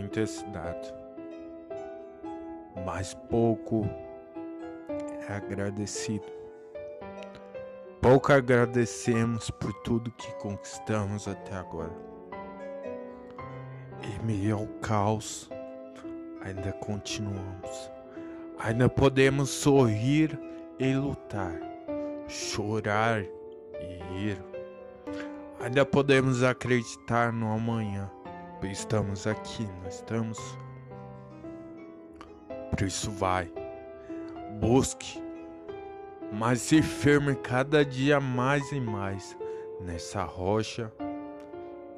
intensidade, mas pouco é agradecido. Pouco agradecemos por tudo que conquistamos até agora. Em meio ao caos, ainda continuamos. Ainda podemos sorrir e lutar, chorar e rir. Ainda podemos acreditar no amanhã. Estamos aqui, nós estamos. Por isso vai, busque, mas se firme cada dia mais e mais nessa rocha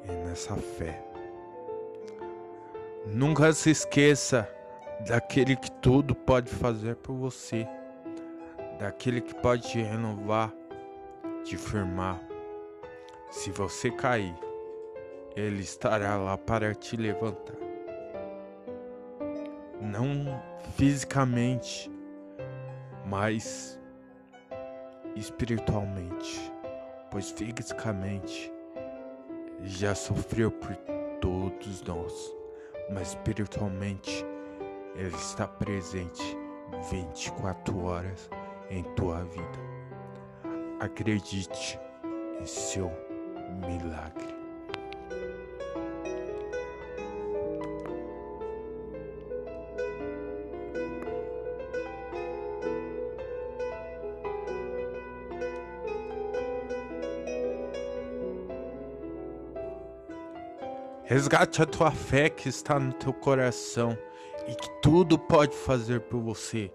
e nessa fé. Nunca se esqueça daquele que tudo pode fazer por você, daquele que pode te renovar, te firmar se você cair, ele estará lá para te levantar. Não fisicamente, mas espiritualmente, pois fisicamente já sofreu por todos nós, mas espiritualmente ele está presente 24 horas em tua vida. Acredite em seu milagre. Resgate a tua fé que está no teu coração e que tudo pode fazer por você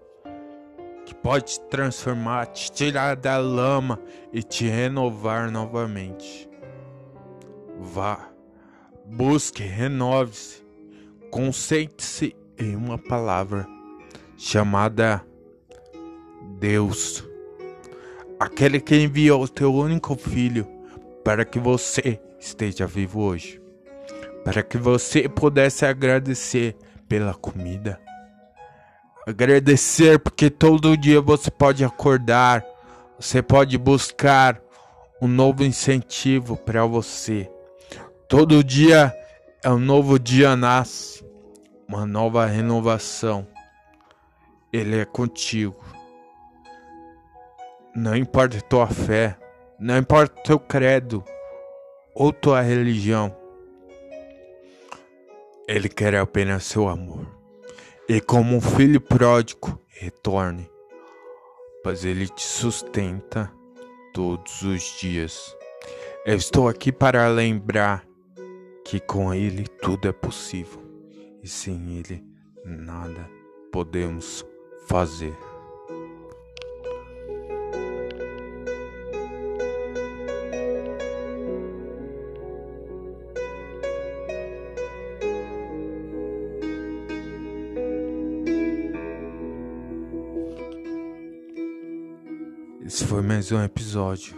que pode te transformar, te tirar da lama e te renovar novamente. Vá, busque, renove-se, concentre-se em uma palavra chamada Deus, aquele que enviou o teu único filho para que você esteja vivo hoje, para que você pudesse agradecer pela comida Agradecer porque todo dia você pode acordar, você pode buscar um novo incentivo para você. Todo dia é um novo dia nasce, uma nova renovação. Ele é contigo. Não importa tua fé, não importa teu credo ou tua religião. Ele quer apenas seu amor e como um filho pródigo retorne, pois ele te sustenta todos os dias. Eu estou aqui para lembrar que com ele tudo é possível e sem ele nada podemos fazer. Esse foi mais um episódio.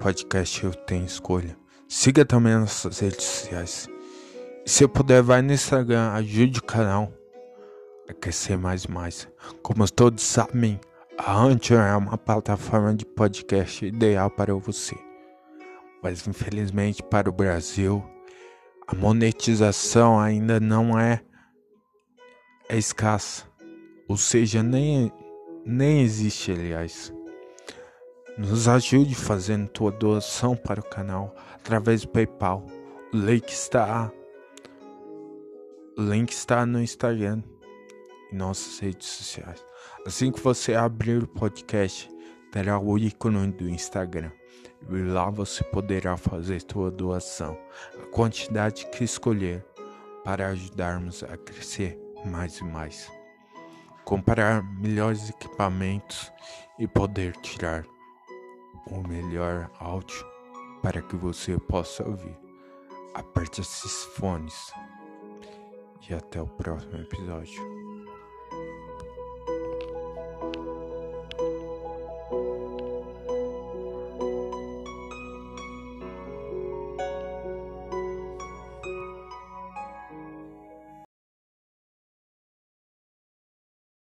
Podcast Eu Tenho Escolha. Siga também as nossas redes sociais. E se puder, vai no Instagram, ajude o canal a crescer mais e mais. Como todos sabem, a Anchor é uma plataforma de podcast ideal para você. Mas infelizmente para o Brasil, a monetização ainda não é, é escassa. Ou seja, nem, nem existe, aliás. Nos ajude fazendo tua doação para o canal através do PayPal. O link está o link está no Instagram e nossas redes sociais. Assim que você abrir o podcast, terá o ícone do Instagram. E lá você poderá fazer sua doação, a quantidade que escolher, para ajudarmos a crescer mais e mais. Comprar melhores equipamentos e poder tirar o melhor áudio para que você possa ouvir. Aperte esses fones e até o próximo episódio.